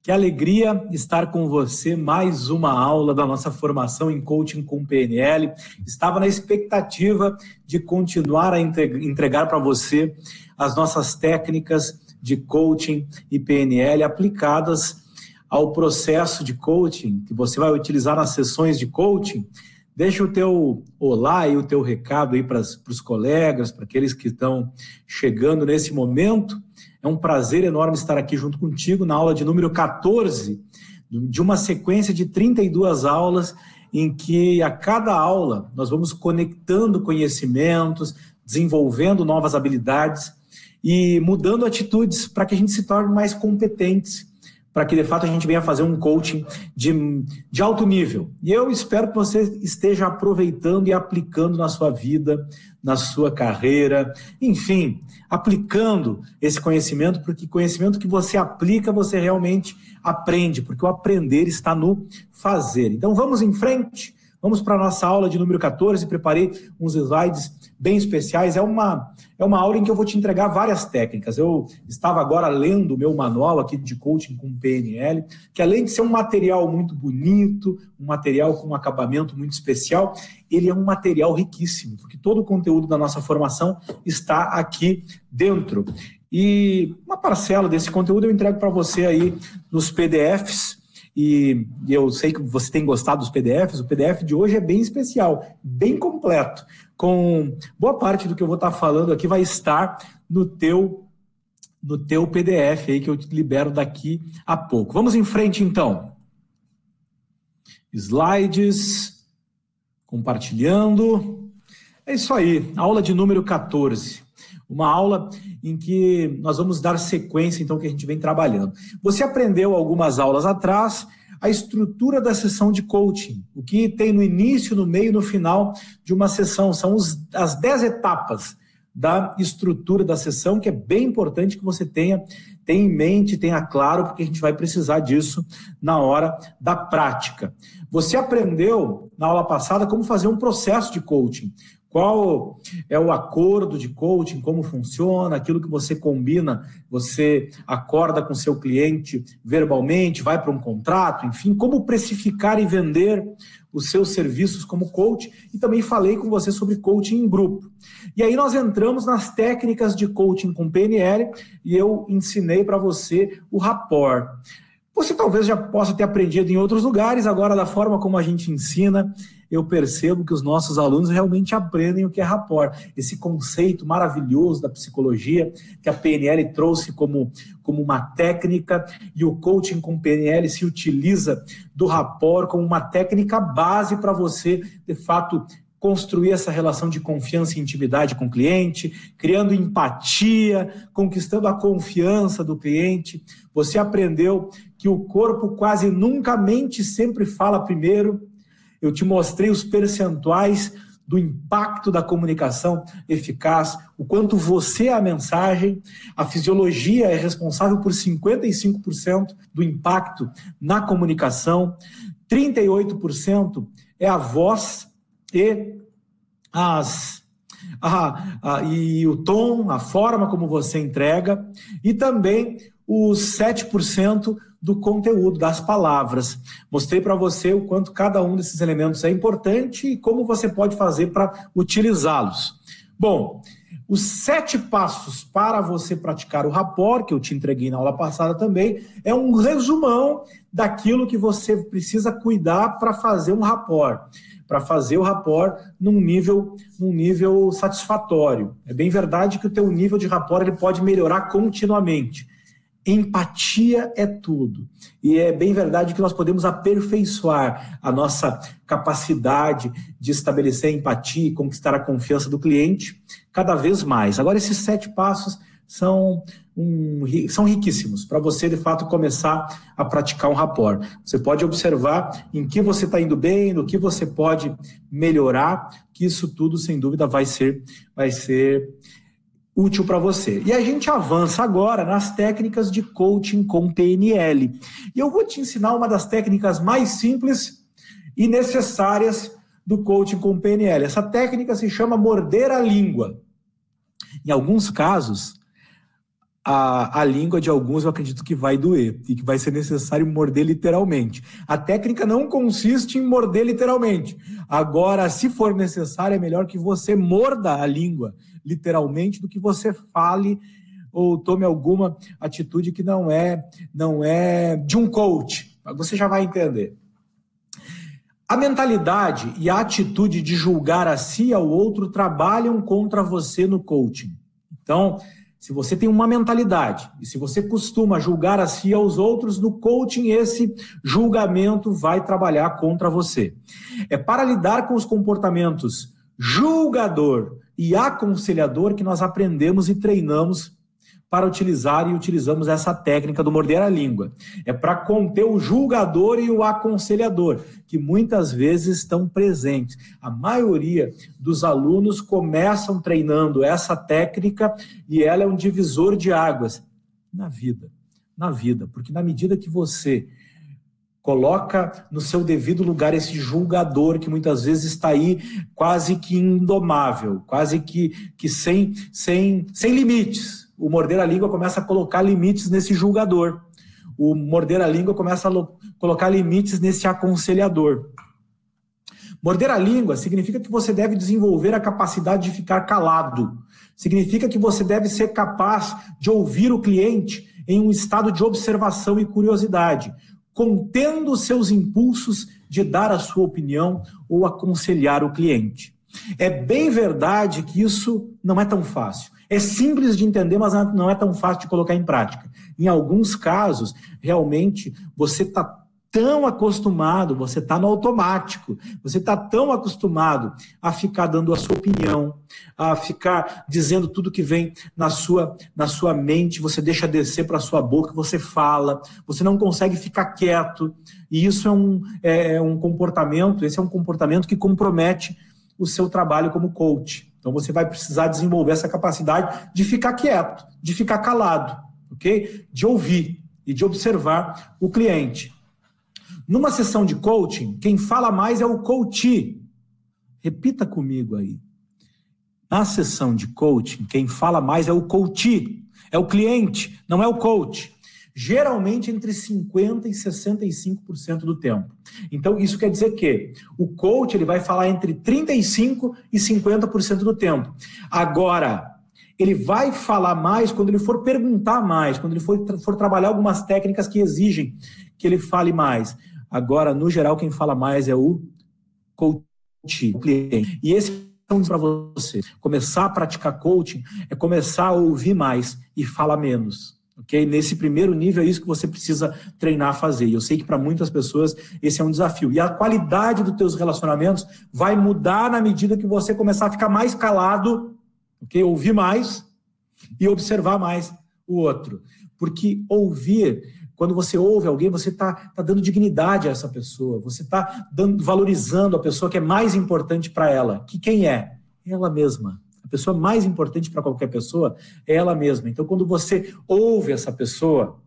Que alegria estar com você mais uma aula da nossa formação em coaching com PNL. Estava na expectativa de continuar a entregar para você as nossas técnicas de coaching e PNL aplicadas ao processo de coaching que você vai utilizar nas sessões de coaching. Deixa o teu olá e o teu recado aí para os colegas, para aqueles que estão chegando nesse momento. É um prazer enorme estar aqui junto contigo na aula de número 14, de uma sequência de 32 aulas em que a cada aula nós vamos conectando conhecimentos, desenvolvendo novas habilidades e mudando atitudes para que a gente se torne mais competentes para que de fato a gente venha fazer um coaching de, de alto nível. E eu espero que você esteja aproveitando e aplicando na sua vida, na sua carreira, enfim, aplicando esse conhecimento, porque conhecimento que você aplica, você realmente aprende, porque o aprender está no fazer. Então vamos em frente. Vamos para a nossa aula de número 14. Preparei uns slides bem especiais. É uma, é uma aula em que eu vou te entregar várias técnicas. Eu estava agora lendo o meu manual aqui de coaching com PNL, que além de ser um material muito bonito, um material com um acabamento muito especial, ele é um material riquíssimo, porque todo o conteúdo da nossa formação está aqui dentro. E uma parcela desse conteúdo eu entrego para você aí nos PDFs e eu sei que você tem gostado dos PDFs. O PDF de hoje é bem especial, bem completo. Com boa parte do que eu vou estar falando aqui vai estar no teu no teu PDF aí que eu te libero daqui a pouco. Vamos em frente então. Slides, compartilhando. É isso aí, aula de número 14. Uma aula em que nós vamos dar sequência, então, que a gente vem trabalhando. Você aprendeu algumas aulas atrás a estrutura da sessão de coaching, o que tem no início, no meio e no final de uma sessão. São os, as 10 etapas da estrutura da sessão, que é bem importante que você tenha, tenha em mente, tenha claro, porque a gente vai precisar disso na hora da prática. Você aprendeu na aula passada como fazer um processo de coaching, qual é o acordo de coaching, como funciona, aquilo que você combina, você acorda com seu cliente verbalmente, vai para um contrato, enfim, como precificar e vender os seus serviços como coach. E também falei com você sobre coaching em grupo. E aí nós entramos nas técnicas de coaching com PNL e eu ensinei para você o rapport. Você talvez já possa ter aprendido em outros lugares, agora da forma como a gente ensina, eu percebo que os nossos alunos realmente aprendem o que é rapport, esse conceito maravilhoso da psicologia que a PNL trouxe como, como uma técnica e o coaching com PNL se utiliza do rapport como uma técnica base para você, de fato, construir essa relação de confiança e intimidade com o cliente, criando empatia, conquistando a confiança do cliente. Você aprendeu que o corpo quase nunca mente, sempre fala primeiro eu te mostrei os percentuais do impacto da comunicação eficaz, o quanto você é a mensagem, a fisiologia é responsável por 55% do impacto na comunicação, 38% é a voz e as a, a, e o tom, a forma como você entrega, e também os 7% do conteúdo, das palavras. Mostrei para você o quanto cada um desses elementos é importante e como você pode fazer para utilizá-los. Bom, os sete passos para você praticar o rapport, que eu te entreguei na aula passada também, é um resumão daquilo que você precisa cuidar para fazer um rapport, para fazer o rapport num nível, num nível satisfatório. É bem verdade que o teu nível de rapport ele pode melhorar continuamente. Empatia é tudo. E é bem verdade que nós podemos aperfeiçoar a nossa capacidade de estabelecer empatia e conquistar a confiança do cliente cada vez mais. Agora, esses sete passos são, um, são riquíssimos para você, de fato, começar a praticar um rapport. Você pode observar em que você está indo bem, no que você pode melhorar, que isso tudo, sem dúvida, vai ser, vai ser útil para você. E a gente avança agora nas técnicas de coaching com PNL. E eu vou te ensinar uma das técnicas mais simples e necessárias do coaching com PNL. Essa técnica se chama morder a língua. Em alguns casos, a, a língua de alguns eu acredito que vai doer e que vai ser necessário morder literalmente. A técnica não consiste em morder literalmente. Agora, se for necessário, é melhor que você morda a língua literalmente do que você fale ou tome alguma atitude que não é não é de um coach. Você já vai entender. A mentalidade e a atitude de julgar a si e ao outro trabalham contra você no coaching. Então, se você tem uma mentalidade e se você costuma julgar a si e aos outros, no coaching esse julgamento vai trabalhar contra você. É para lidar com os comportamentos julgador e aconselhador que nós aprendemos e treinamos para utilizar e utilizamos essa técnica do morder a língua. É para conter o julgador e o aconselhador, que muitas vezes estão presentes. A maioria dos alunos começam treinando essa técnica e ela é um divisor de águas na vida. Na vida, porque na medida que você coloca no seu devido lugar esse julgador que muitas vezes está aí quase que indomável, quase que, que sem, sem, sem limites o morder a língua começa a colocar limites nesse julgador. O morder a língua começa a colocar limites nesse aconselhador. Morder a língua significa que você deve desenvolver a capacidade de ficar calado. Significa que você deve ser capaz de ouvir o cliente em um estado de observação e curiosidade, contendo seus impulsos de dar a sua opinião ou aconselhar o cliente. É bem verdade que isso não é tão fácil. É simples de entender, mas não é tão fácil de colocar em prática. Em alguns casos, realmente, você está tão acostumado, você está no automático, você está tão acostumado a ficar dando a sua opinião, a ficar dizendo tudo que vem na sua, na sua mente, você deixa descer para a sua boca, você fala, você não consegue ficar quieto, e isso é um, é, é um comportamento, esse é um comportamento que compromete o seu trabalho como coach. Então você vai precisar desenvolver essa capacidade de ficar quieto, de ficar calado, ok? De ouvir e de observar o cliente. Numa sessão de coaching, quem fala mais é o coach. Repita comigo aí. Na sessão de coaching, quem fala mais é o coach, é o cliente, não é o coach geralmente entre 50% e 65% do tempo. Então, isso quer dizer que o coach ele vai falar entre 35% e 50% do tempo. Agora, ele vai falar mais quando ele for perguntar mais, quando ele for, for trabalhar algumas técnicas que exigem que ele fale mais. Agora, no geral, quem fala mais é o coach, o cliente. E esse é para você. Começar a praticar coaching é começar a ouvir mais e falar menos. Ok? Nesse primeiro nível é isso que você precisa treinar a fazer. E eu sei que para muitas pessoas esse é um desafio. E a qualidade dos teus relacionamentos vai mudar na medida que você começar a ficar mais calado, ok? Ouvir mais e observar mais o outro. Porque ouvir, quando você ouve alguém, você está tá dando dignidade a essa pessoa, você está valorizando a pessoa que é mais importante para ela. Que quem é? Ela mesma pessoa mais importante para qualquer pessoa é ela mesma. Então, quando você ouve essa pessoa,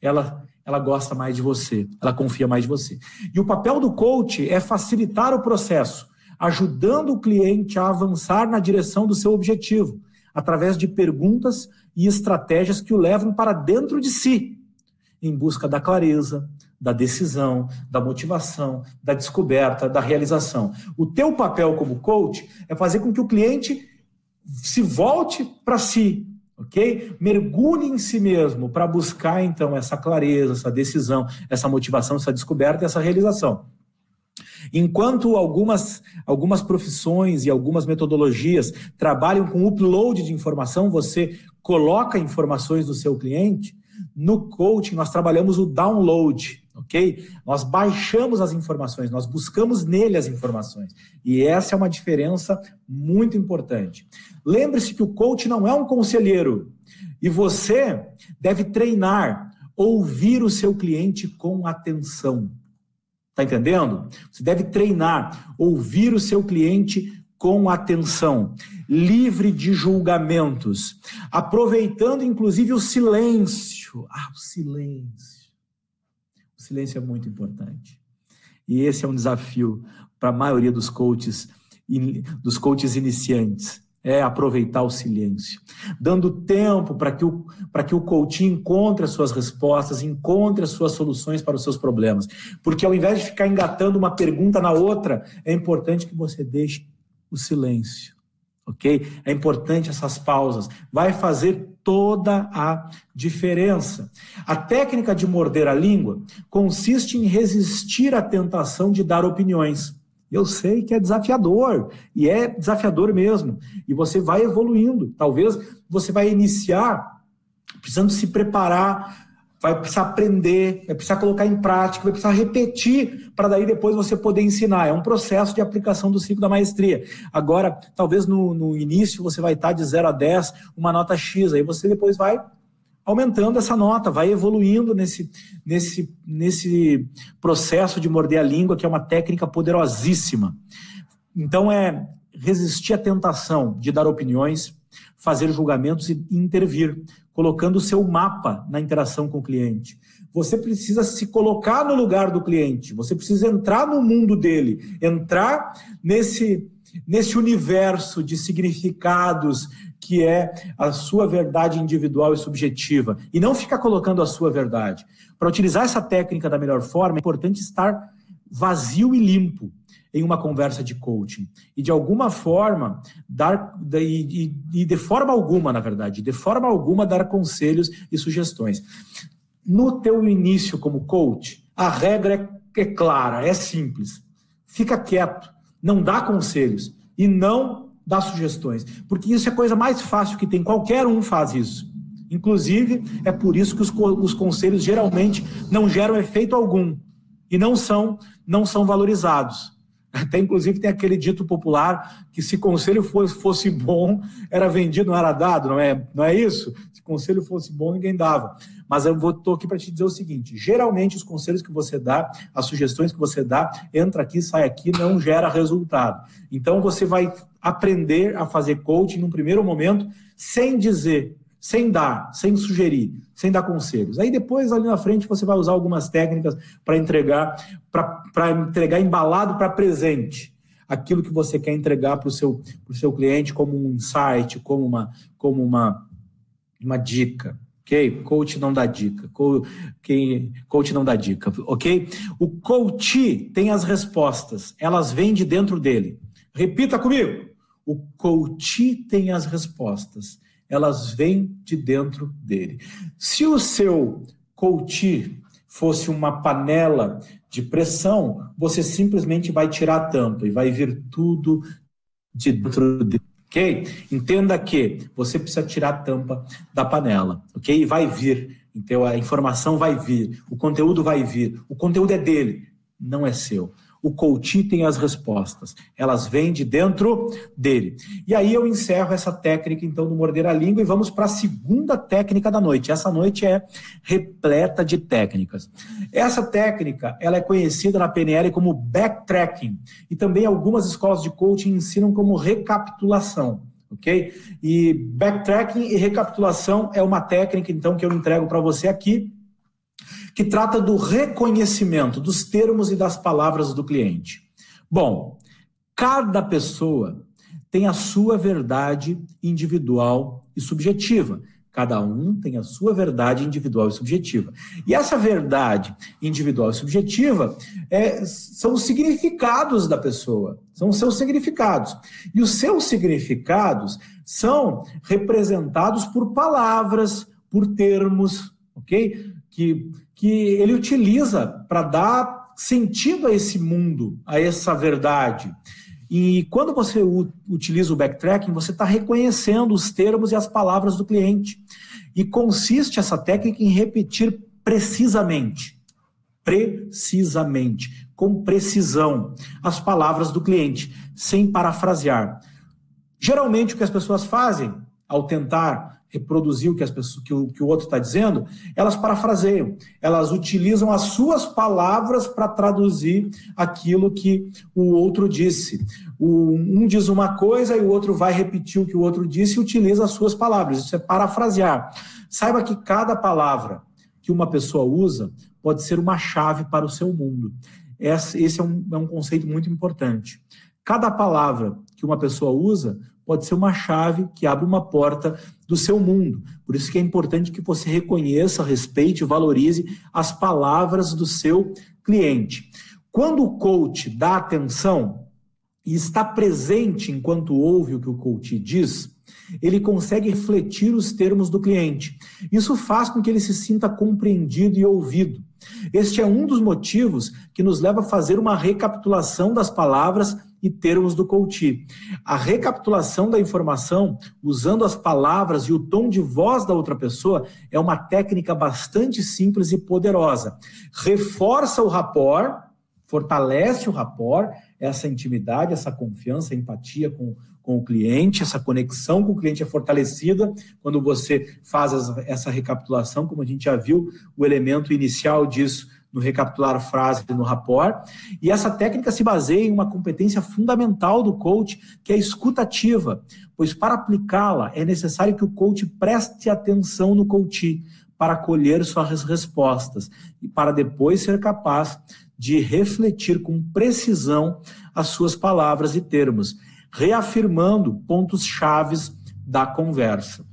ela ela gosta mais de você, ela confia mais de você. E o papel do coach é facilitar o processo, ajudando o cliente a avançar na direção do seu objetivo, através de perguntas e estratégias que o levam para dentro de si, em busca da clareza, da decisão, da motivação, da descoberta, da realização. O teu papel como coach é fazer com que o cliente se volte para si, ok? Mergulhe em si mesmo para buscar então essa clareza, essa decisão, essa motivação, essa descoberta, essa realização. Enquanto algumas, algumas profissões e algumas metodologias trabalham com upload de informação, você coloca informações do seu cliente, no coaching nós trabalhamos o download ok? Nós baixamos as informações, nós buscamos nele as informações. E essa é uma diferença muito importante. Lembre-se que o coach não é um conselheiro e você deve treinar, ouvir o seu cliente com atenção. Tá entendendo? Você deve treinar, ouvir o seu cliente com atenção, livre de julgamentos, aproveitando inclusive o silêncio. Ah, o silêncio o silêncio é muito importante. E esse é um desafio para a maioria dos coaches, dos coaches iniciantes, é aproveitar o silêncio, dando tempo para que, o, que o coach encontre as suas respostas, encontre as suas soluções para os seus problemas. Porque ao invés de ficar engatando uma pergunta na outra, é importante que você deixe o silêncio, ok? É importante essas pausas, vai fazer toda a diferença. A técnica de morder a língua consiste em resistir à tentação de dar opiniões. Eu sei que é desafiador, e é desafiador mesmo. E você vai evoluindo. Talvez você vai iniciar precisando se preparar, vai precisar aprender, vai precisar colocar em prática, vai precisar repetir para daí depois você poder ensinar. É um processo de aplicação do ciclo da maestria. Agora, talvez no, no início você vai estar de 0 a 10, uma nota X, aí você depois vai aumentando essa nota, vai evoluindo nesse, nesse, nesse processo de morder a língua, que é uma técnica poderosíssima. Então, é resistir à tentação de dar opiniões, fazer julgamentos e intervir, colocando o seu mapa na interação com o cliente. Você precisa se colocar no lugar do cliente, você precisa entrar no mundo dele, entrar nesse, nesse universo de significados, que é a sua verdade individual e subjetiva, e não ficar colocando a sua verdade. Para utilizar essa técnica da melhor forma, é importante estar vazio e limpo em uma conversa de coaching. E de alguma forma, dar, e, de forma alguma, na verdade, de forma alguma, dar conselhos e sugestões. No teu início como coach, a regra é, é clara, é simples. Fica quieto, não dá conselhos e não dar sugestões, porque isso é a coisa mais fácil que tem, qualquer um faz isso. Inclusive, é por isso que os, os conselhos geralmente não geram efeito algum e não são, não são valorizados. Até, inclusive, tem aquele dito popular que se conselho fosse, fosse bom, era vendido, não era dado, não é, não é isso? Se conselho fosse bom, ninguém dava. Mas eu estou aqui para te dizer o seguinte: geralmente os conselhos que você dá, as sugestões que você dá, entra aqui, sai aqui, não gera resultado. Então você vai aprender a fazer coaching num primeiro momento, sem dizer, sem dar, sem sugerir, sem dar conselhos. Aí depois, ali na frente, você vai usar algumas técnicas para entregar, para entregar embalado para presente aquilo que você quer entregar para o seu, seu cliente como um insight, como uma, como uma, uma dica ok? Coach não dá dica. Coach não dá dica, ok? O coach tem as respostas, elas vêm de dentro dele. Repita comigo. O coach tem as respostas, elas vêm de dentro dele. Se o seu coach fosse uma panela de pressão, você simplesmente vai tirar a tampa e vai vir tudo de dentro dele ok? Entenda que você precisa tirar a tampa da panela, ok? E vai vir, então a informação vai vir, o conteúdo vai vir, o conteúdo é dele, não é seu. O coach tem as respostas, elas vêm de dentro dele. E aí eu encerro essa técnica, então, do morder a língua e vamos para a segunda técnica da noite. Essa noite é repleta de técnicas. Essa técnica, ela é conhecida na PNL como backtracking e também algumas escolas de coaching ensinam como recapitulação ok? E backtracking e recapitulação é uma técnica, então, que eu entrego para você aqui que trata do reconhecimento dos termos e das palavras do cliente. Bom, cada pessoa tem a sua verdade individual e subjetiva. Cada um tem a sua verdade individual e subjetiva. E essa verdade individual e subjetiva é, são os significados da pessoa, são os seus significados. E os seus significados são representados por palavras, por termos, ok? Que que ele utiliza para dar sentido a esse mundo, a essa verdade. E quando você utiliza o backtracking, você está reconhecendo os termos e as palavras do cliente. E consiste essa técnica em repetir precisamente, precisamente, com precisão, as palavras do cliente, sem parafrasear. Geralmente o que as pessoas fazem ao tentar reproduzir o que, as pessoas, que, o, que o outro está dizendo, elas parafraseiam, elas utilizam as suas palavras para traduzir aquilo que o outro disse. O, um diz uma coisa e o outro vai repetir o que o outro disse e utiliza as suas palavras. Isso é parafrasear. Saiba que cada palavra que uma pessoa usa pode ser uma chave para o seu mundo. Esse é um, é um conceito muito importante. Cada palavra que uma pessoa usa pode ser uma chave que abre uma porta do seu mundo. Por isso que é importante que você reconheça, respeite, valorize as palavras do seu cliente. Quando o coach dá atenção e está presente enquanto ouve o que o coach diz, ele consegue refletir os termos do cliente. Isso faz com que ele se sinta compreendido e ouvido. Este é um dos motivos que nos leva a fazer uma recapitulação das palavras e termos do coach. A recapitulação da informação, usando as palavras e o tom de voz da outra pessoa, é uma técnica bastante simples e poderosa. Reforça o rapport, fortalece o rapport, essa intimidade, essa confiança, empatia com, com o cliente, essa conexão com o cliente é fortalecida quando você faz essa recapitulação, como a gente já viu, o elemento inicial disso no recapitular frase no rapport. E essa técnica se baseia em uma competência fundamental do coach, que é a escutativa, pois para aplicá-la é necessário que o coach preste atenção no coach para colher suas respostas e para depois ser capaz de refletir com precisão as suas palavras e termos, reafirmando pontos chaves da conversa.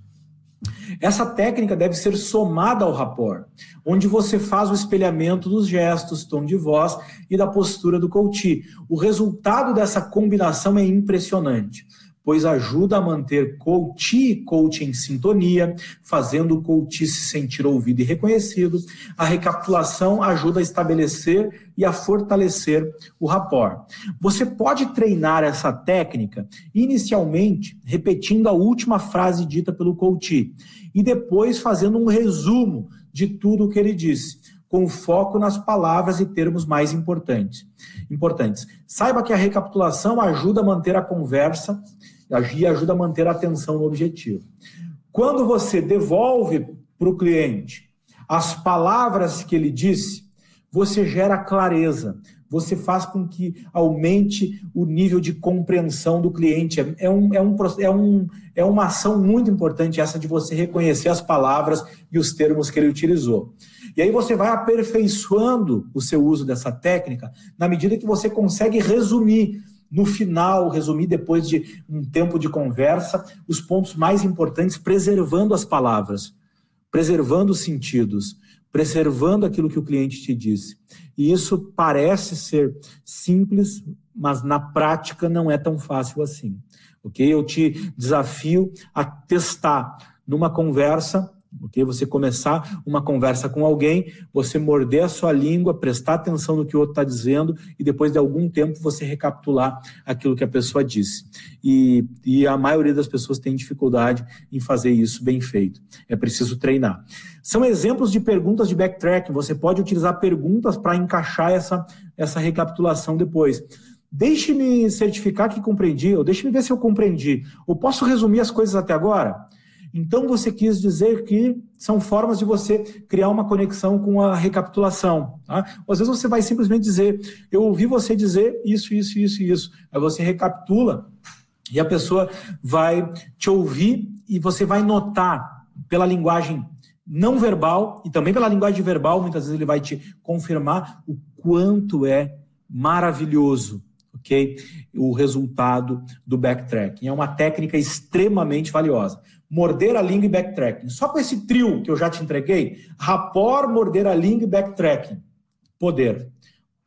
Essa técnica deve ser somada ao rapport, onde você faz o espelhamento dos gestos, tom de voz e da postura do coach. O resultado dessa combinação é impressionante pois ajuda a manter coach e coach em sintonia, fazendo o coach se sentir ouvido e reconhecido. A recapitulação ajuda a estabelecer e a fortalecer o rapport. Você pode treinar essa técnica inicialmente repetindo a última frase dita pelo coach e depois fazendo um resumo de tudo o que ele disse com foco nas palavras e termos mais importantes. importantes. Saiba que a recapitulação ajuda a manter a conversa e ajuda a manter a atenção no objetivo. Quando você devolve para o cliente as palavras que ele disse, você gera clareza, você faz com que aumente o nível de compreensão do cliente. É, é, um, é, um, é, um, é uma ação muito importante essa de você reconhecer as palavras e os termos que ele utilizou. E aí você vai aperfeiçoando o seu uso dessa técnica na medida que você consegue resumir no final, resumir depois de um tempo de conversa, os pontos mais importantes, preservando as palavras, preservando os sentidos, preservando aquilo que o cliente te disse. E isso parece ser simples, mas na prática não é tão fácil assim. Ok? Eu te desafio a testar numa conversa ok? Você começar uma conversa com alguém, você morder a sua língua, prestar atenção no que o outro está dizendo e depois de algum tempo você recapitular aquilo que a pessoa disse. E, e a maioria das pessoas tem dificuldade em fazer isso bem feito. É preciso treinar. São exemplos de perguntas de backtracking. Você pode utilizar perguntas para encaixar essa, essa recapitulação depois. Deixe-me certificar que compreendi, ou deixe-me ver se eu compreendi. Ou posso resumir as coisas até agora? Então você quis dizer que são formas de você criar uma conexão com a recapitulação. Tá? Às vezes você vai simplesmente dizer, eu ouvi você dizer isso, isso, isso, isso. Aí você recapitula e a pessoa vai te ouvir e você vai notar pela linguagem não verbal e também pela linguagem verbal, muitas vezes ele vai te confirmar o quanto é maravilhoso ok? O resultado do backtracking. É uma técnica extremamente valiosa morder a língua e backtracking. Só com esse trio que eu já te entreguei, rapport, morder a língua e backtracking. Poder.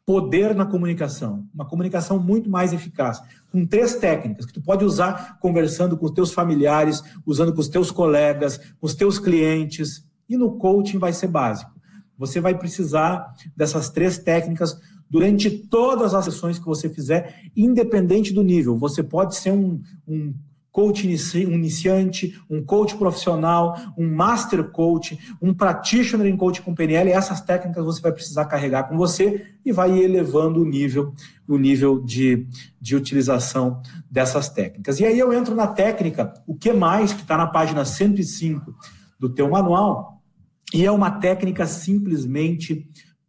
Poder na comunicação. Uma comunicação muito mais eficaz. Com três técnicas que tu pode usar conversando com os teus familiares, usando com os teus colegas, com os teus clientes. E no coaching vai ser básico. Você vai precisar dessas três técnicas durante todas as sessões que você fizer, independente do nível. Você pode ser um, um coach iniciante, um coach profissional, um master coach, um practitioner em coach com PNL, essas técnicas você vai precisar carregar com você e vai elevando o nível, o nível de, de utilização dessas técnicas. E aí eu entro na técnica, o que mais, que está na página 105 do teu manual, e é uma técnica simplesmente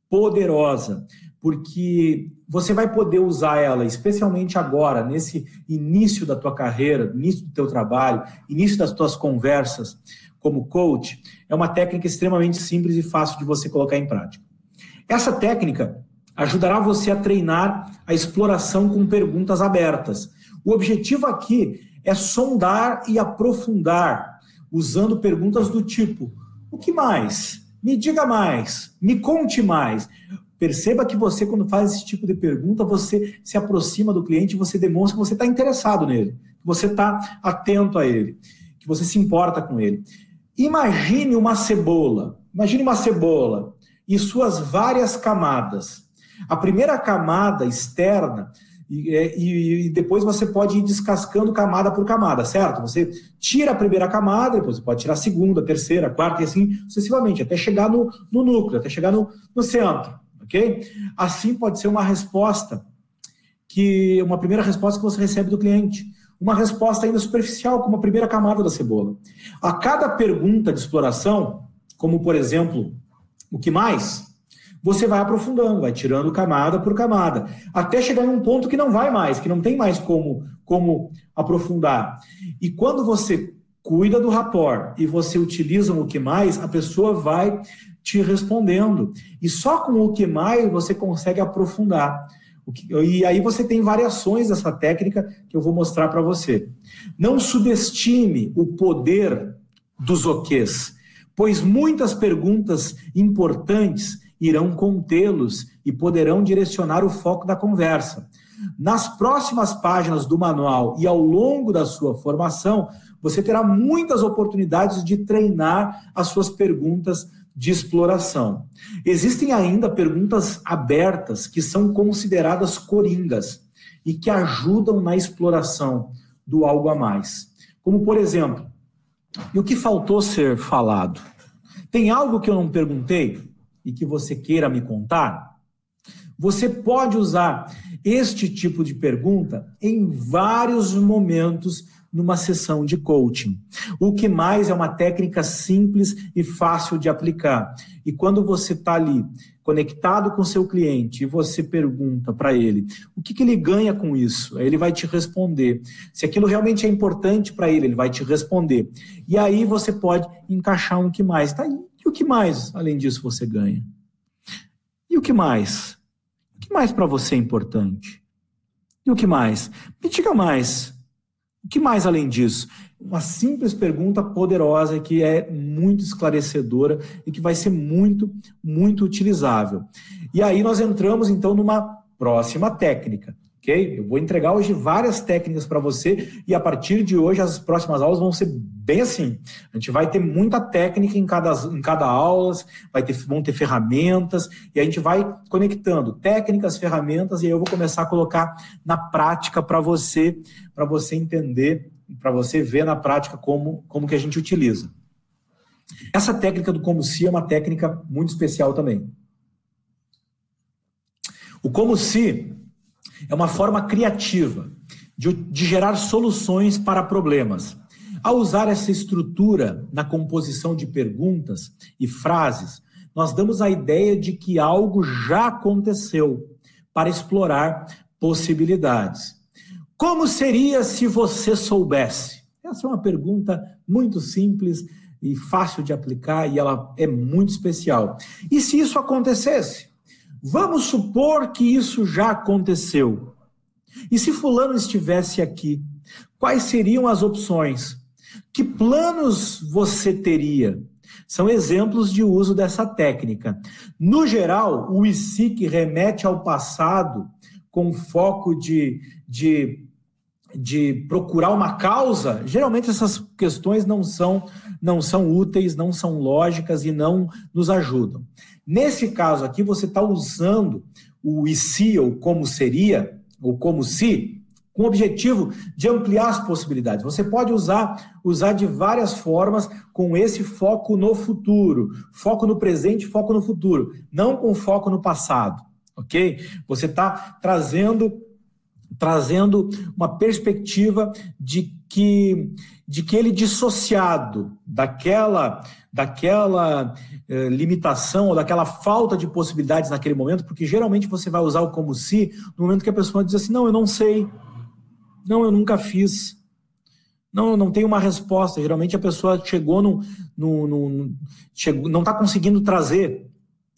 poderosa porque você vai poder usar ela, especialmente agora, nesse início da tua carreira, início do teu trabalho, início das tuas conversas como coach, é uma técnica extremamente simples e fácil de você colocar em prática. Essa técnica ajudará você a treinar a exploração com perguntas abertas. O objetivo aqui é sondar e aprofundar, usando perguntas do tipo: o que mais? Me diga mais, me conte mais. Perceba que você, quando faz esse tipo de pergunta, você se aproxima do cliente, você demonstra que você está interessado nele, que você está atento a ele, que você se importa com ele. Imagine uma cebola. Imagine uma cebola e suas várias camadas. A primeira camada externa é, e, e, depois você pode ir descascando camada por camada, certo? Você tira a primeira camada, depois você pode tirar a segunda, a terceira, a quarta e assim sucessivamente, até chegar no, no núcleo, até chegar no, no centro, ok? Assim pode ser uma resposta que uma primeira resposta que você recebe do cliente, uma resposta ainda superficial, como a primeira camada da cebola. A cada pergunta de exploração, como por exemplo, o que mais? você vai aprofundando, vai tirando camada por camada, até chegar num ponto que não vai mais, que não tem mais como, como aprofundar. E quando você cuida do rapport e você utiliza o que mais, a pessoa vai te respondendo. E só com o que mais você consegue aprofundar. E aí você tem variações dessa técnica que eu vou mostrar para você. Não subestime o poder dos OQs, pois muitas perguntas importantes irão contê-los e poderão direcionar o foco da conversa. Nas próximas páginas do manual e ao longo da sua formação, você terá muitas oportunidades de treinar as suas perguntas de exploração. Existem ainda perguntas abertas que são consideradas coringas e que ajudam na exploração do algo a mais. Como, por exemplo, e o que faltou ser falado? Tem algo que eu não perguntei? e que você queira me contar? Você pode usar este tipo de pergunta em vários momentos numa sessão de coaching. O que mais é uma técnica simples e fácil de aplicar. E quando você está ali conectado com seu cliente e você pergunta para ele o que, que, ele ganha com isso, ele vai te responder. Se aquilo realmente é importante para ele, ele vai te responder. E aí você pode encaixar um que mais. Tá e o que mais, além disso, você ganha? E o que mais? O que mais para você é importante? E o que mais? Me diga mais. O que mais além disso? Uma simples pergunta poderosa que é muito esclarecedora e que vai ser muito, muito utilizável. E aí nós entramos então numa próxima técnica, ok? Eu vou entregar hoje várias técnicas para você e a partir de hoje as próximas aulas vão ser bem assim. A gente vai ter muita técnica em cada, em cada aula, vai ter, vão ter ferramentas e a gente vai conectando técnicas, ferramentas e aí eu vou começar a colocar na prática para você, para você entender, para você ver na prática como, como que a gente utiliza. Essa técnica do como se é uma técnica muito especial também. O como se é uma forma criativa de, de gerar soluções para problemas. Ao usar essa estrutura na composição de perguntas e frases, nós damos a ideia de que algo já aconteceu para explorar possibilidades. Como seria se você soubesse? Essa é uma pergunta muito simples e fácil de aplicar e ela é muito especial. E se isso acontecesse? Vamos supor que isso já aconteceu. E se Fulano estivesse aqui, quais seriam as opções? Que planos você teria? São exemplos de uso dessa técnica. No geral, o ICIC remete ao passado com foco de, de, de procurar uma causa. Geralmente essas questões não são, não são úteis, não são lógicas e não nos ajudam. Nesse caso aqui, você está usando o e se ou como seria, ou como se, com o objetivo de ampliar as possibilidades. Você pode usar, usar de várias formas com esse foco no futuro, foco no presente, foco no futuro, não com foco no passado, ok? Você está trazendo trazendo uma perspectiva de que de que ele dissociado daquela daquela eh, limitação ou daquela falta de possibilidades naquele momento, porque geralmente você vai usar o como se no momento que a pessoa diz assim: não, eu não sei, não, eu nunca fiz, não, eu não tenho uma resposta. Geralmente a pessoa chegou no. no, no chegou, não está conseguindo trazer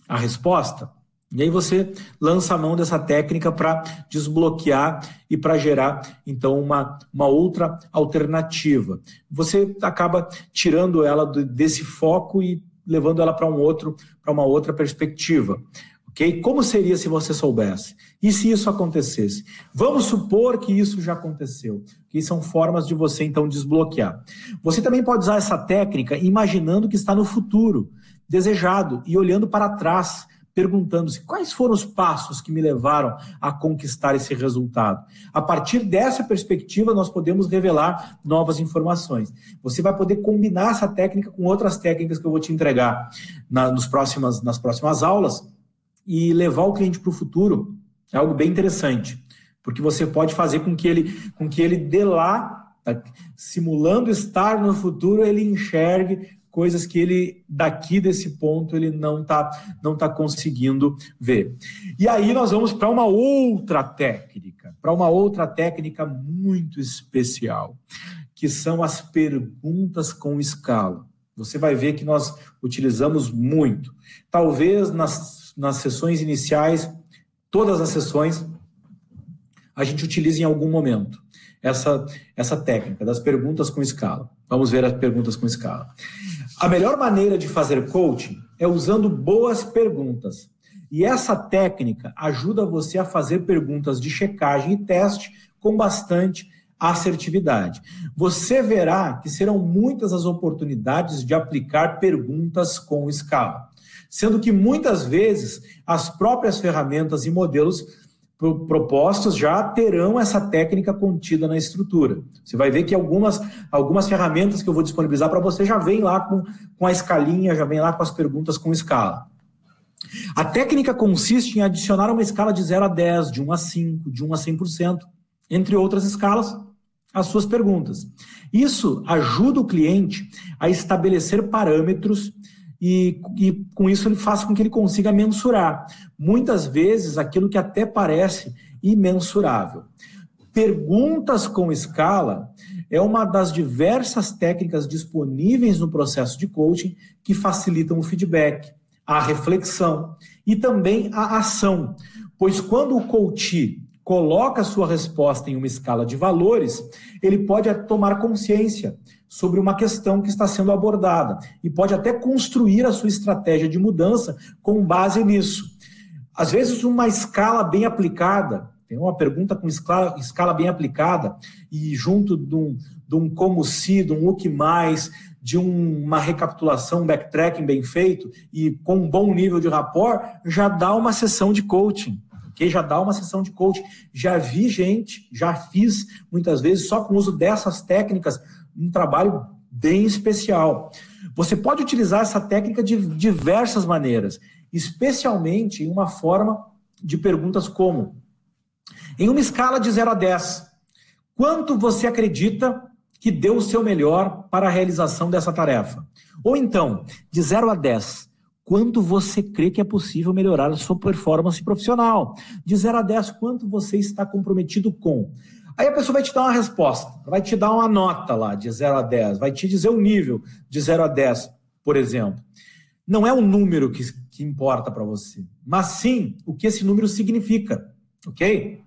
a resposta. E aí você lança a mão dessa técnica para desbloquear e para gerar, então, uma, uma outra alternativa. Você acaba tirando ela desse foco e levando ela para um outro, para uma outra perspectiva. Ok? Como seria se você soubesse? E se isso acontecesse? Vamos supor que isso já aconteceu. Que são formas de você então desbloquear. Você também pode usar essa técnica imaginando que está no futuro, desejado e olhando para trás perguntando-se quais foram os passos que me levaram a conquistar esse resultado. A partir dessa perspectiva, nós podemos revelar novas informações. Você vai poder combinar essa técnica com outras técnicas que eu vou te entregar na, nos próximas, nas próximas aulas e levar o cliente para o futuro. É algo bem interessante, porque você pode fazer com que ele, com que ele de lá, tá, simulando estar no futuro, ele enxergue coisas que ele daqui desse ponto ele não está não tá conseguindo ver. E aí nós vamos para uma outra técnica, para uma outra técnica muito especial, que são as perguntas com escala. Você vai ver que nós utilizamos muito. Talvez nas, nas sessões iniciais, todas as sessões, a gente utilize em algum momento essa, essa técnica das perguntas com escala. Vamos ver as perguntas com escala. A melhor maneira de fazer coaching é usando boas perguntas. E essa técnica ajuda você a fazer perguntas de checagem e teste com bastante assertividade. Você verá que serão muitas as oportunidades de aplicar perguntas com escala, sendo que muitas vezes as próprias ferramentas e modelos propostos já terão essa técnica contida na estrutura. Você vai ver que algumas, algumas ferramentas que eu vou disponibilizar para você já vem lá com, com a escalinha, já vem lá com as perguntas com escala. A técnica consiste em adicionar uma escala de 0 a 10, de 1 a 5, de 1 a 100%, entre outras escalas, as suas perguntas. Isso ajuda o cliente a estabelecer parâmetros e, e, com isso ele faz com que ele consiga mensurar. Muitas vezes aquilo que até parece imensurável. Perguntas com escala é uma das diversas técnicas disponíveis no processo de coaching que facilitam o feedback, a reflexão e também a ação. Pois quando o coach coloca a sua resposta em uma escala de valores, ele pode tomar consciência sobre uma questão que está sendo abordada e pode até construir a sua estratégia de mudança com base nisso. Às vezes, uma escala bem aplicada, tem uma pergunta com escala, escala bem aplicada e junto de um, de um como se, de um o que mais, de um, uma recapitulação, um backtracking bem feito e com um bom nível de rapport, já dá uma sessão de coaching que já dá uma sessão de coaching. Já vi gente, já fiz muitas vezes só com o uso dessas técnicas um trabalho bem especial. Você pode utilizar essa técnica de diversas maneiras, especialmente em uma forma de perguntas como: em uma escala de 0 a 10, quanto você acredita que deu o seu melhor para a realização dessa tarefa? Ou então, de 0 a 10, quanto você crê que é possível melhorar a sua performance profissional? De 0 a 10, quanto você está comprometido com? Aí a pessoa vai te dar uma resposta, vai te dar uma nota lá de 0 a 10, vai te dizer o nível de 0 a 10, por exemplo. Não é o número que, que importa para você, mas sim o que esse número significa, ok?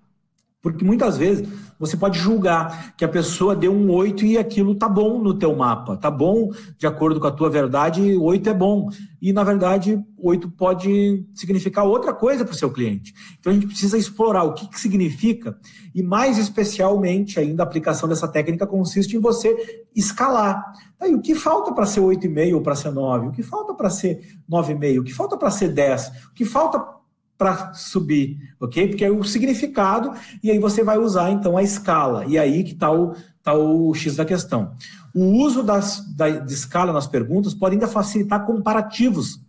Porque muitas vezes você pode julgar que a pessoa deu um 8 e aquilo tá bom no teu mapa, tá bom de acordo com a tua verdade, 8 é bom. E na verdade, 8 pode significar outra coisa para o seu cliente. Então a gente precisa explorar o que, que significa e mais especialmente ainda a aplicação dessa técnica consiste em você escalar. Aí, o que falta para ser 8,5 ou para ser 9? O que falta para ser 9,5? O que falta para ser 10? O que falta para subir, ok? Porque é o significado, e aí você vai usar então a escala, e aí que está o, tá o X da questão. O uso das, da, de escala nas perguntas pode ainda facilitar comparativos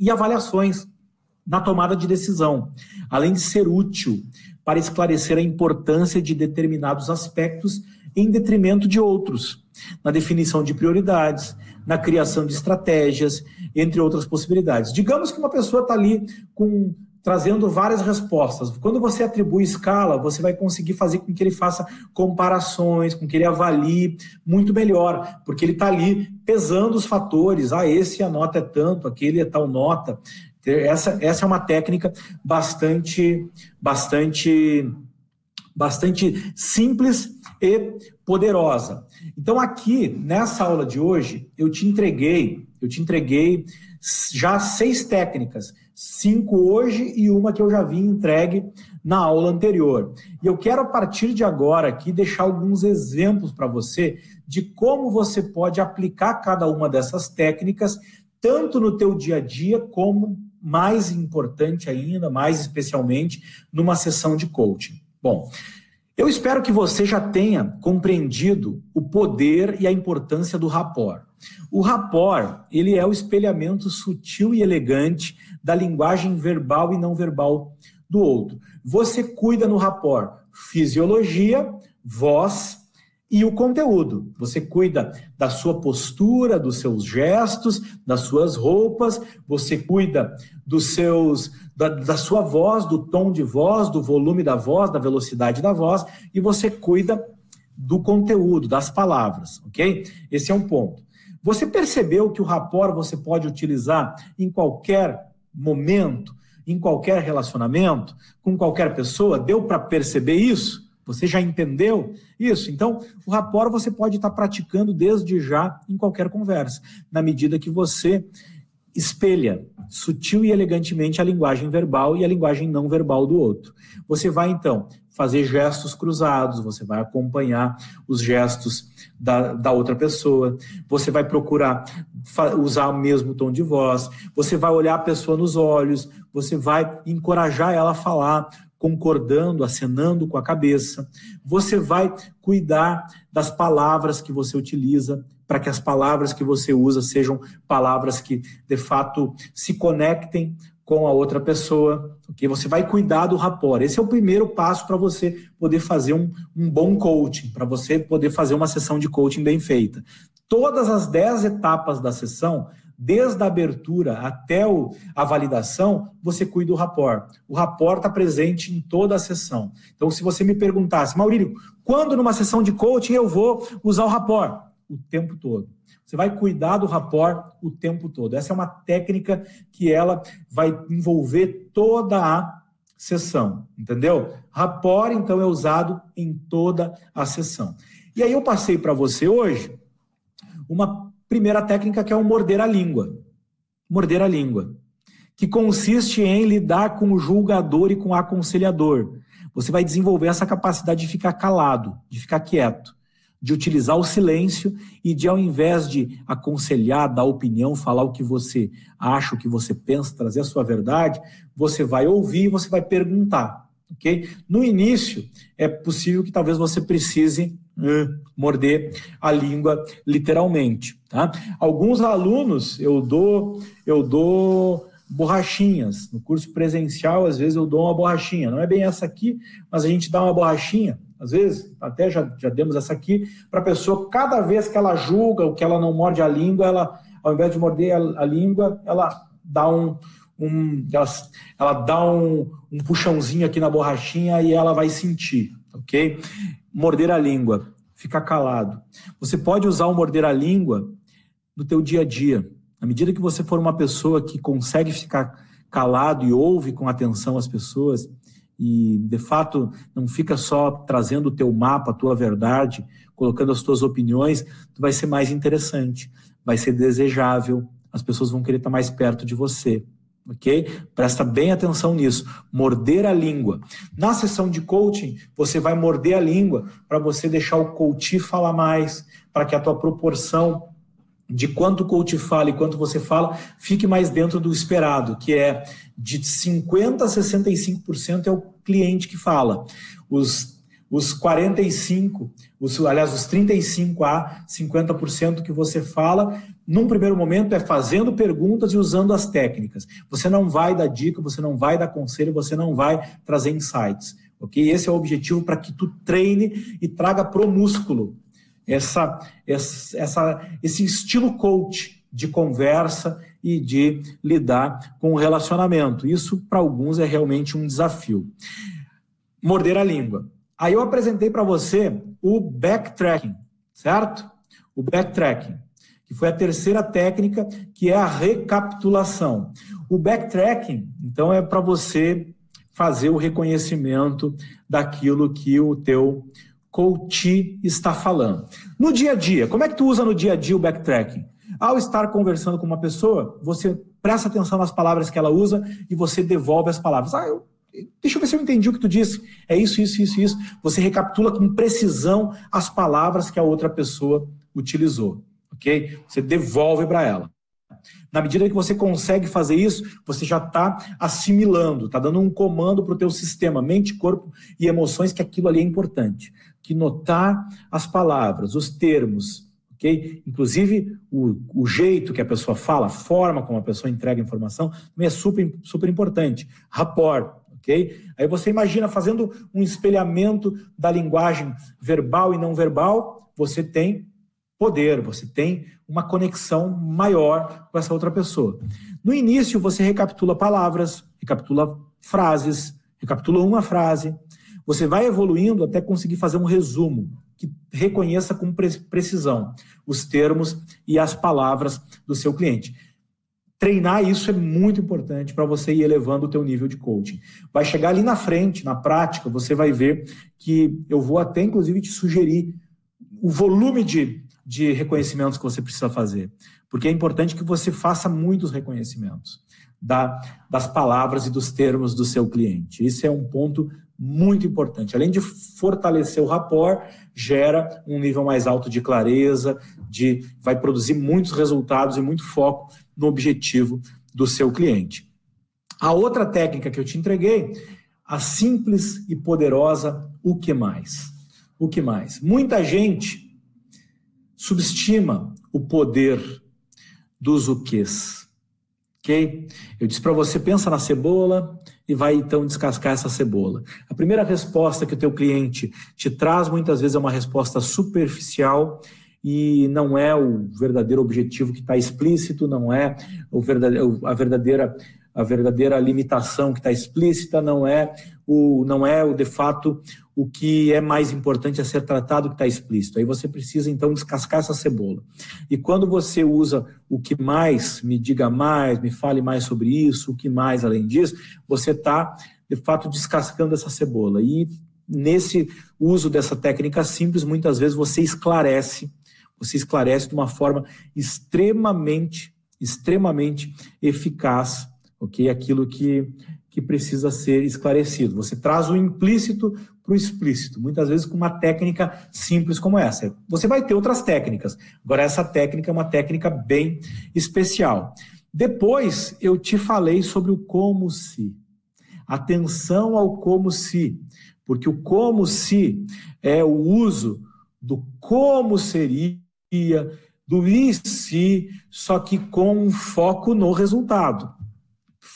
e avaliações na tomada de decisão, além de ser útil para esclarecer a importância de determinados aspectos em detrimento de outros, na definição de prioridades, na criação de estratégias, entre outras possibilidades. Digamos que uma pessoa está ali com trazendo várias respostas. Quando você atribui escala, você vai conseguir fazer com que ele faça comparações, com que ele avalie muito melhor, porque ele está ali pesando os fatores. Ah, esse a nota é tanto, aquele é tal nota. Essa, essa é uma técnica bastante, bastante, bastante simples e poderosa. Então, aqui, nessa aula de hoje, eu te entreguei, eu te entreguei já seis técnicas, cinco hoje e uma que eu já vi entregue na aula anterior. E eu quero, a partir de agora, aqui, deixar alguns exemplos para você de como você pode aplicar cada uma dessas técnicas, tanto no teu dia a dia, como, mais importante ainda, mais especialmente, numa sessão de coaching. Bom, eu espero que você já tenha compreendido o poder e a importância do rapport. O rapport, ele é o espelhamento sutil e elegante da linguagem verbal e não verbal do outro. Você cuida no rapport fisiologia, voz e o conteúdo. Você cuida da sua postura, dos seus gestos, das suas roupas, você cuida dos seus da, da sua voz, do tom de voz, do volume da voz, da velocidade da voz e você cuida do conteúdo, das palavras, ok? Esse é um ponto. Você percebeu que o rapport você pode utilizar em qualquer momento, em qualquer relacionamento, com qualquer pessoa? Deu para perceber isso? Você já entendeu isso? Então, o rapport você pode estar praticando desde já em qualquer conversa, na medida que você espelha sutil e elegantemente a linguagem verbal e a linguagem não verbal do outro. Você vai então fazer gestos cruzados, você vai acompanhar os gestos da, da outra pessoa, você vai procurar usar o mesmo tom de voz, você vai olhar a pessoa nos olhos, você vai encorajar ela a falar, concordando, acenando com a cabeça. Você vai cuidar das palavras que você utiliza, para que as palavras que você usa sejam palavras que, de fato, se conectem com a outra pessoa, ok? Você vai cuidar do rapport. Esse é o primeiro passo para você poder fazer um, um bom coaching, para você poder fazer uma sessão de coaching bem feita. Todas as dez etapas da sessão desde a abertura até o, a validação, você cuida do rapport. O rapport está presente em toda a sessão. Então, se você me perguntasse, Maurílio, quando numa sessão de coaching eu vou usar o rapport? O tempo todo. Você vai cuidar do rapport o tempo todo. Essa é uma técnica que ela vai envolver toda a sessão, entendeu? Rapport, então, é usado em toda a sessão. E aí eu passei para você hoje uma primeira técnica que é o morder a língua. Morder a língua. Que consiste em lidar com o julgador e com o aconselhador. Você vai desenvolver essa capacidade de ficar calado, de ficar quieto, de utilizar o silêncio e de, ao invés de aconselhar, dar opinião, falar o que você acha, o que você pensa, trazer a sua verdade, você vai ouvir, você vai perguntar, ok? No início, é possível que talvez você precise morder a língua literalmente. Tá? Alguns alunos eu dou, eu dou borrachinhas. No curso presencial, às vezes eu dou uma borrachinha. Não é bem essa aqui, mas a gente dá uma borrachinha. Às vezes, até já, já demos essa aqui, para a pessoa, cada vez que ela julga, o que ela não morde a língua, ela, ao invés de morder a, a língua, ela dá um, um ela, ela dá um, um puxãozinho aqui na borrachinha e ela vai sentir, ok? morder a língua, ficar calado. Você pode usar o morder a língua no teu dia a dia. À medida que você for uma pessoa que consegue ficar calado e ouve com atenção as pessoas e de fato não fica só trazendo o teu mapa, a tua verdade, colocando as tuas opiniões, tu vai ser mais interessante, vai ser desejável, as pessoas vão querer estar mais perto de você ok? Presta bem atenção nisso. Morder a língua. Na sessão de coaching, você vai morder a língua para você deixar o coach falar mais, para que a tua proporção de quanto o coach fala e quanto você fala fique mais dentro do esperado, que é de 50% a 65% é o cliente que fala. Os os 45, os, aliás, os 35 a 50% que você fala, num primeiro momento é fazendo perguntas e usando as técnicas. Você não vai dar dica, você não vai dar conselho, você não vai trazer insights. Ok? Esse é o objetivo para que tu treine e traga pro músculo essa, essa, esse estilo coach de conversa e de lidar com o relacionamento. Isso, para alguns, é realmente um desafio. Morder a língua. Aí eu apresentei para você o backtracking, certo? O backtracking, que foi a terceira técnica, que é a recapitulação. O backtracking, então, é para você fazer o reconhecimento daquilo que o teu coach está falando. No dia a dia, como é que tu usa no dia a dia o backtracking? Ao estar conversando com uma pessoa, você presta atenção nas palavras que ela usa e você devolve as palavras. Ah, eu, deixa eu ver se eu entendi o que tu disse. É isso, isso, isso, isso. Você recapitula com precisão as palavras que a outra pessoa utilizou, ok? Você devolve para ela. Na medida que você consegue fazer isso, você já está assimilando, está dando um comando para o teu sistema, mente, corpo e emoções, que aquilo ali é importante. Que notar as palavras, os termos, ok? Inclusive o, o jeito que a pessoa fala, a forma como a pessoa entrega a informação, também é super, super importante. Rapport, ok? Aí você imagina fazendo um espelhamento da linguagem verbal e não verbal, você tem poder, você tem uma conexão maior com essa outra pessoa. No início, você recapitula palavras, recapitula frases, recapitula uma frase. Você vai evoluindo até conseguir fazer um resumo que reconheça com precisão os termos e as palavras do seu cliente. Treinar isso é muito importante para você ir elevando o teu nível de coaching. Vai chegar ali na frente, na prática, você vai ver que eu vou até inclusive te sugerir o volume de de reconhecimentos que você precisa fazer. Porque é importante que você faça muitos reconhecimentos da, das palavras e dos termos do seu cliente. Isso é um ponto muito importante. Além de fortalecer o rapport, gera um nível mais alto de clareza, de vai produzir muitos resultados e muito foco no objetivo do seu cliente. A outra técnica que eu te entreguei, a simples e poderosa o que mais? O que mais? Muita gente subestima o poder dos o quês. Ok? Eu disse para você, pensa na cebola e vai então descascar essa cebola. A primeira resposta que o teu cliente te traz muitas vezes é uma resposta superficial e não é o verdadeiro objetivo que está explícito, não é a verdadeira a verdadeira limitação que está explícita, não é o não é o de fato o que é mais importante a ser tratado que está explícito. Aí você precisa, então, descascar essa cebola. E quando você usa o que mais, me diga mais, me fale mais sobre isso, o que mais além disso, você está, de fato, descascando essa cebola. E nesse uso dessa técnica simples, muitas vezes você esclarece, você esclarece de uma forma extremamente, extremamente eficaz, ok? Aquilo que que precisa ser esclarecido. Você traz o implícito para o explícito, muitas vezes com uma técnica simples como essa. Você vai ter outras técnicas, agora essa técnica é uma técnica bem especial. Depois eu te falei sobre o como se. Atenção ao como se, porque o como se é o uso do como seria, do e se, só que com um foco no resultado.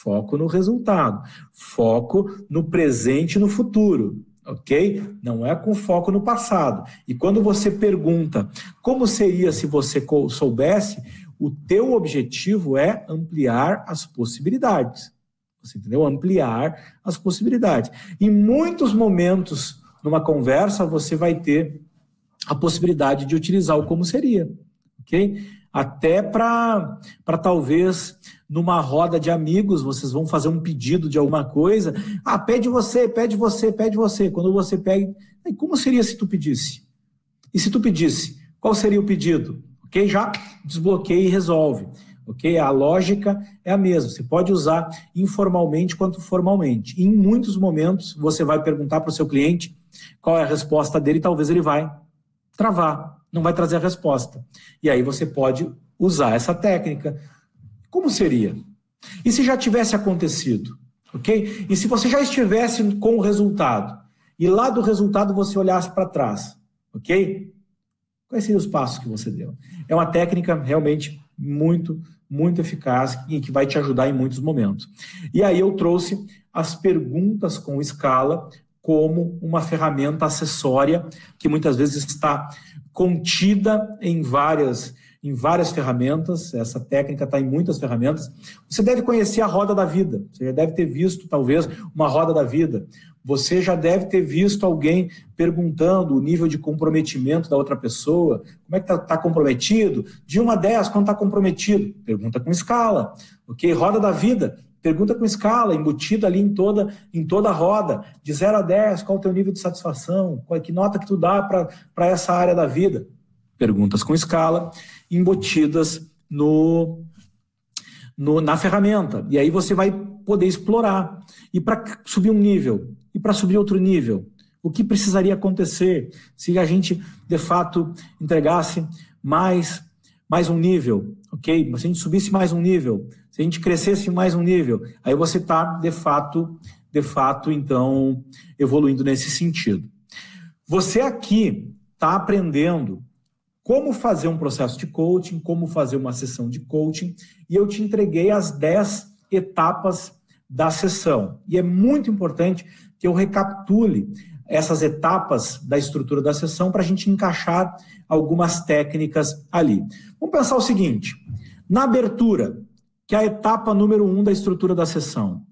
Foco no resultado. Foco no presente e no futuro. Ok? Não é com foco no passado. E quando você pergunta como seria se você soubesse, o teu objetivo é ampliar as possibilidades. Você entendeu? Ampliar as possibilidades. Em muitos momentos numa conversa, você vai ter a possibilidade de utilizar o como seria. Ok? Até para talvez numa roda de amigos, vocês vão fazer um pedido de alguma coisa. Ah, pede você, pede você, pede você. Quando você pede, como seria se tu pedisse? E se tu pedisse, qual seria o pedido? Ok? Já desbloqueia e resolve. Ok? A lógica é a mesma. Você pode usar informalmente quanto formalmente. em muitos momentos, você vai perguntar para o seu cliente qual é a resposta dele e talvez ele vai travar, não vai trazer a resposta. E aí você pode usar essa técnica como seria? E se já tivesse acontecido? Ok? E se você já estivesse com o resultado? E lá do resultado você olhasse para trás? Ok? Quais seriam os passos que você deu? É uma técnica realmente muito, muito eficaz e que vai te ajudar em muitos momentos. E aí eu trouxe as perguntas com escala como uma ferramenta acessória que muitas vezes está contida em várias em várias ferramentas, essa técnica está em muitas ferramentas. Você deve conhecer a roda da vida, você já deve ter visto, talvez, uma roda da vida. Você já deve ter visto alguém perguntando o nível de comprometimento da outra pessoa, como é que está tá comprometido? De 1 a 10, quando está comprometido? Pergunta com escala. Ok? Roda da vida, pergunta com escala, embutida ali em toda, em toda a roda. De 0 a 10, qual o teu nível de satisfação? Qual, que nota que tu dá para essa área da vida? Perguntas com escala embutidas no, no, na ferramenta. E aí você vai poder explorar. E para subir um nível, e para subir outro nível, o que precisaria acontecer se a gente, de fato, entregasse mais, mais um nível, ok? Se a gente subisse mais um nível, se a gente crescesse mais um nível, aí você está, de fato, de fato, então, evoluindo nesse sentido. Você aqui está aprendendo como fazer um processo de coaching, como fazer uma sessão de coaching, e eu te entreguei as 10 etapas da sessão. E é muito importante que eu recapitule essas etapas da estrutura da sessão para a gente encaixar algumas técnicas ali. Vamos pensar o seguinte: na abertura, que é a etapa número um da estrutura da sessão,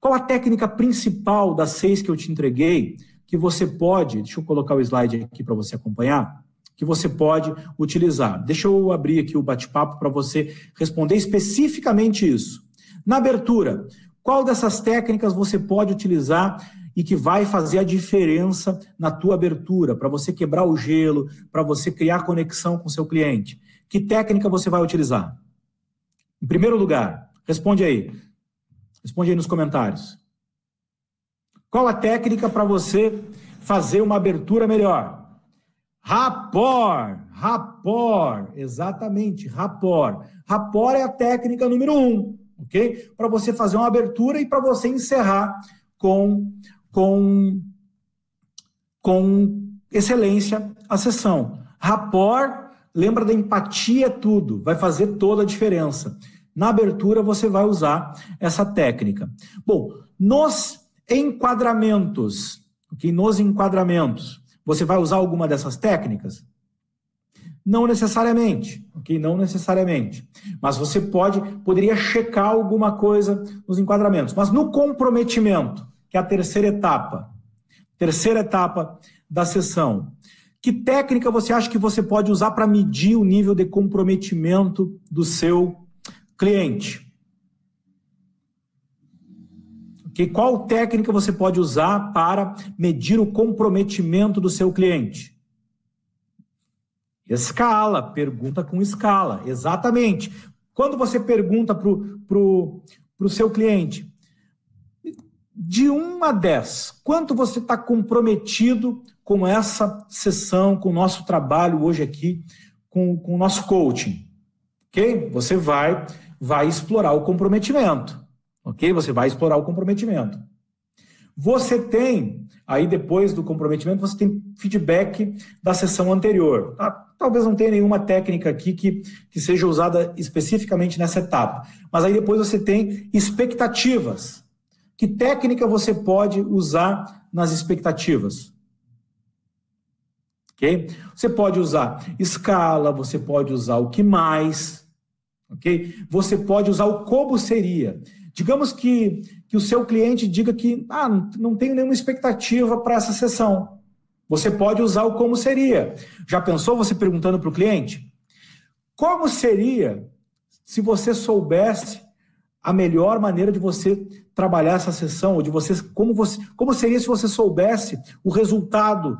qual a técnica principal das seis que eu te entreguei que você pode, deixa eu colocar o slide aqui para você acompanhar, que você pode utilizar. Deixa eu abrir aqui o bate-papo para você responder especificamente isso. Na abertura, qual dessas técnicas você pode utilizar e que vai fazer a diferença na tua abertura, para você quebrar o gelo, para você criar conexão com seu cliente? Que técnica você vai utilizar? Em primeiro lugar, responde aí. Responde aí nos comentários. Qual a técnica para você fazer uma abertura melhor? Rapor, rapor, exatamente, rapor. Rapor é a técnica número um, ok? Para você fazer uma abertura e para você encerrar com com, com excelência a sessão. Rapport, lembra da empatia tudo, vai fazer toda a diferença. Na abertura você vai usar essa técnica. Bom, nos enquadramentos, ok? Nos enquadramentos, você vai usar alguma dessas técnicas? Não necessariamente, ok? Não necessariamente. Mas você pode, poderia checar alguma coisa nos enquadramentos. Mas no comprometimento, que é a terceira etapa. Terceira etapa da sessão. Que técnica você acha que você pode usar para medir o nível de comprometimento do seu cliente? Que qual técnica você pode usar para medir o comprometimento do seu cliente? Escala, pergunta com escala, exatamente. Quando você pergunta para o seu cliente, de 1 a 10, quanto você está comprometido com essa sessão, com o nosso trabalho hoje aqui, com, com o nosso coaching? Ok? Você vai, vai explorar o comprometimento. Ok? Você vai explorar o comprometimento. Você tem, aí depois do comprometimento, você tem feedback da sessão anterior. Tá? Talvez não tenha nenhuma técnica aqui que, que seja usada especificamente nessa etapa. Mas aí depois você tem expectativas. Que técnica você pode usar nas expectativas? Ok? Você pode usar escala, você pode usar o que mais, ok? Você pode usar o como seria. Digamos que, que o seu cliente diga que ah, não tenho nenhuma expectativa para essa sessão. Você pode usar o como seria. Já pensou você perguntando para o cliente? Como seria se você soubesse a melhor maneira de você trabalhar essa sessão, ou de você como, você, como seria se você soubesse o resultado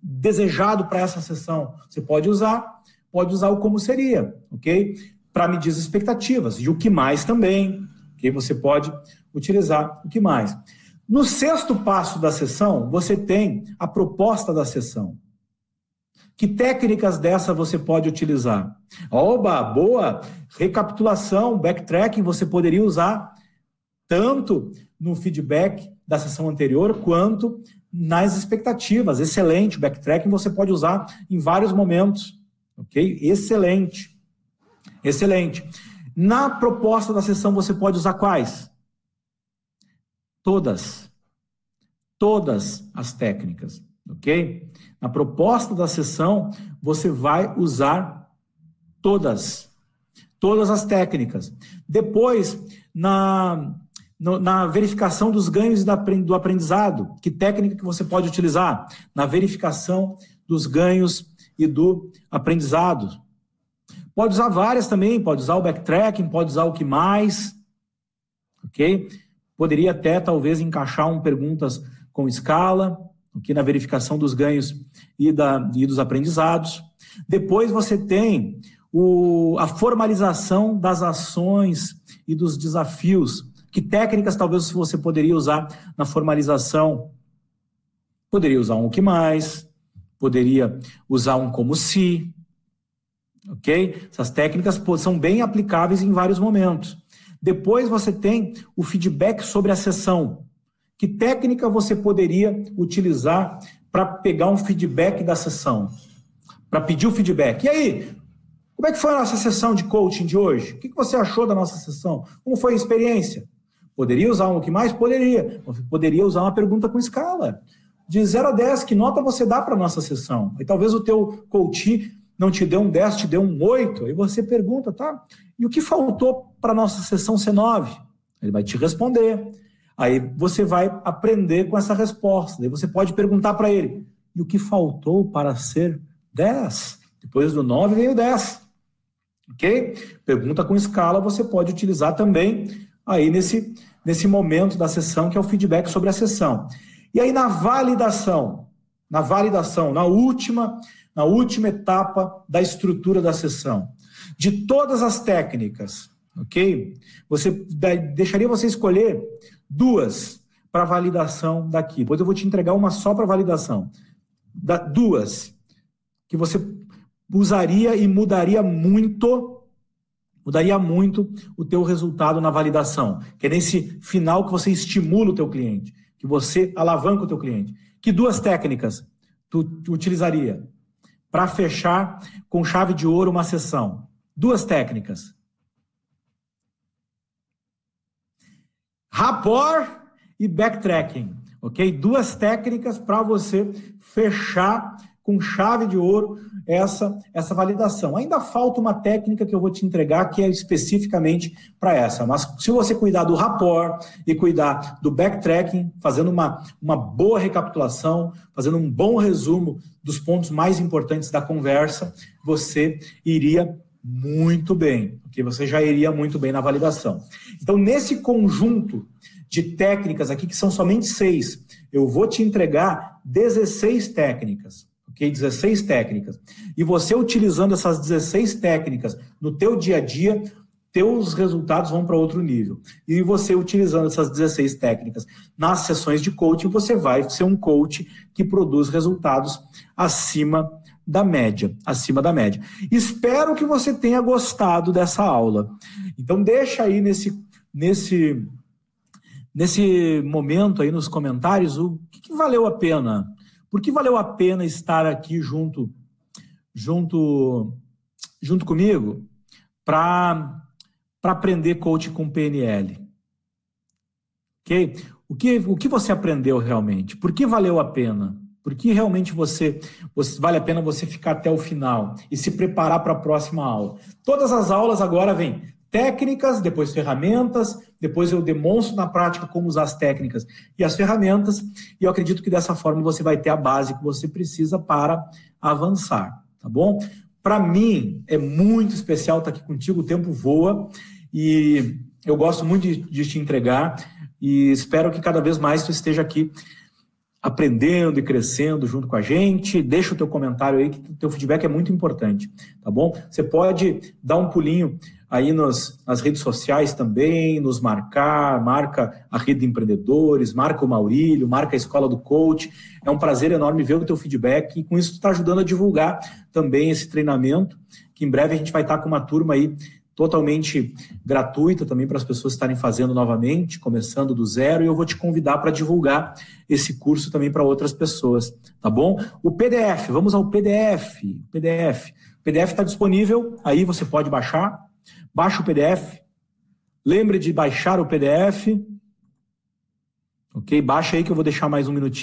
desejado para essa sessão? Você pode usar, pode usar o como seria, ok? Para medir as expectativas. E o que mais também, ok? Você pode utilizar o que mais. No sexto passo da sessão, você tem a proposta da sessão. Que técnicas dessa você pode utilizar? Oba, boa! Recapitulação, backtracking, você poderia usar tanto no feedback da sessão anterior quanto nas expectativas. Excelente, backtracking você pode usar em vários momentos, ok? Excelente, excelente. Na proposta da sessão você pode usar quais? Todas, todas as técnicas, ok? Na proposta da sessão, você vai usar todas. Todas as técnicas. Depois, na, na verificação dos ganhos do aprendizado, que técnica que você pode utilizar? Na verificação dos ganhos e do aprendizado. Pode usar várias também, pode usar o backtracking, pode usar o que mais, ok? Poderia até, talvez, encaixar um perguntas com escala, aqui na verificação dos ganhos e, da, e dos aprendizados. Depois você tem o, a formalização das ações e dos desafios. Que técnicas talvez você poderia usar na formalização? Poderia usar um o que mais, poderia usar um como se, ok? Essas técnicas são bem aplicáveis em vários momentos. Depois você tem o feedback sobre a sessão. Que técnica você poderia utilizar para pegar um feedback da sessão? Para pedir o feedback. E aí, como é que foi a nossa sessão de coaching de hoje? O que você achou da nossa sessão? Como foi a experiência? Poderia usar um que mais? Poderia. Poderia usar uma pergunta com escala. De 0 a 10, que nota você dá para a nossa sessão? E talvez o teu coach não te deu um 10, te deu um 8. Aí você pergunta, tá? E o que faltou para a nossa sessão ser 9? Ele vai te responder. Aí você vai aprender com essa resposta. Aí você pode perguntar para ele: e o que faltou para ser 10? Depois do 9 veio 10. Ok? Pergunta com escala você pode utilizar também aí nesse, nesse momento da sessão, que é o feedback sobre a sessão. E aí na validação, na validação, na última, na última etapa da estrutura da sessão, de todas as técnicas, ok? Você deixaria você escolher duas para validação daqui. Depois eu vou te entregar uma só para validação. Da, duas que você usaria e mudaria muito, mudaria muito o teu resultado na validação, que é nesse final que você estimula o teu cliente, que você alavanca o teu cliente. Que duas técnicas tu, tu utilizaria para fechar com chave de ouro uma sessão? Duas técnicas. Rapport e backtracking, ok? Duas técnicas para você fechar com chave de ouro essa, essa validação. Ainda falta uma técnica que eu vou te entregar que é especificamente para essa. Mas se você cuidar do rapport e cuidar do backtracking, fazendo uma, uma boa recapitulação, fazendo um bom resumo dos pontos mais importantes da conversa, você iria muito bem, porque você já iria muito bem na validação. Então, nesse conjunto de técnicas aqui, que são somente seis, eu vou te entregar 16 técnicas ok? 16 técnicas. E você utilizando essas 16 técnicas no teu dia a dia, teus resultados vão para outro nível. E você utilizando essas 16 técnicas nas sessões de coaching, você vai ser um coach que produz resultados acima da média, acima da média. Espero que você tenha gostado dessa aula. Então deixa aí nesse nesse nesse momento aí nos comentários o que, que valeu a pena por que valeu a pena estar aqui junto, junto, junto comigo para aprender coaching com PNL? Ok? O que, o que você aprendeu realmente? Por que valeu a pena? Por que realmente você, você, vale a pena você ficar até o final e se preparar para a próxima aula? Todas as aulas agora vêm técnicas, depois ferramentas, depois eu demonstro na prática como usar as técnicas e as ferramentas, e eu acredito que dessa forma você vai ter a base que você precisa para avançar, tá bom? Para mim é muito especial estar aqui contigo, o tempo voa e eu gosto muito de, de te entregar e espero que cada vez mais tu esteja aqui aprendendo e crescendo junto com a gente. Deixa o teu comentário aí, que o teu feedback é muito importante, tá bom? Você pode dar um pulinho aí nas, nas redes sociais também, nos marcar, marca a Rede de Empreendedores, marca o Maurílio, marca a Escola do Coach. É um prazer enorme ver o teu feedback e com isso tu está ajudando a divulgar também esse treinamento, que em breve a gente vai estar com uma turma aí totalmente gratuita também para as pessoas estarem fazendo novamente, começando do zero, e eu vou te convidar para divulgar esse curso também para outras pessoas, tá bom? O PDF, vamos ao PDF. PDF. O PDF está disponível, aí você pode baixar. Baixa o PDF. Lembre de baixar o PDF. Ok? Baixa aí que eu vou deixar mais um minutinho.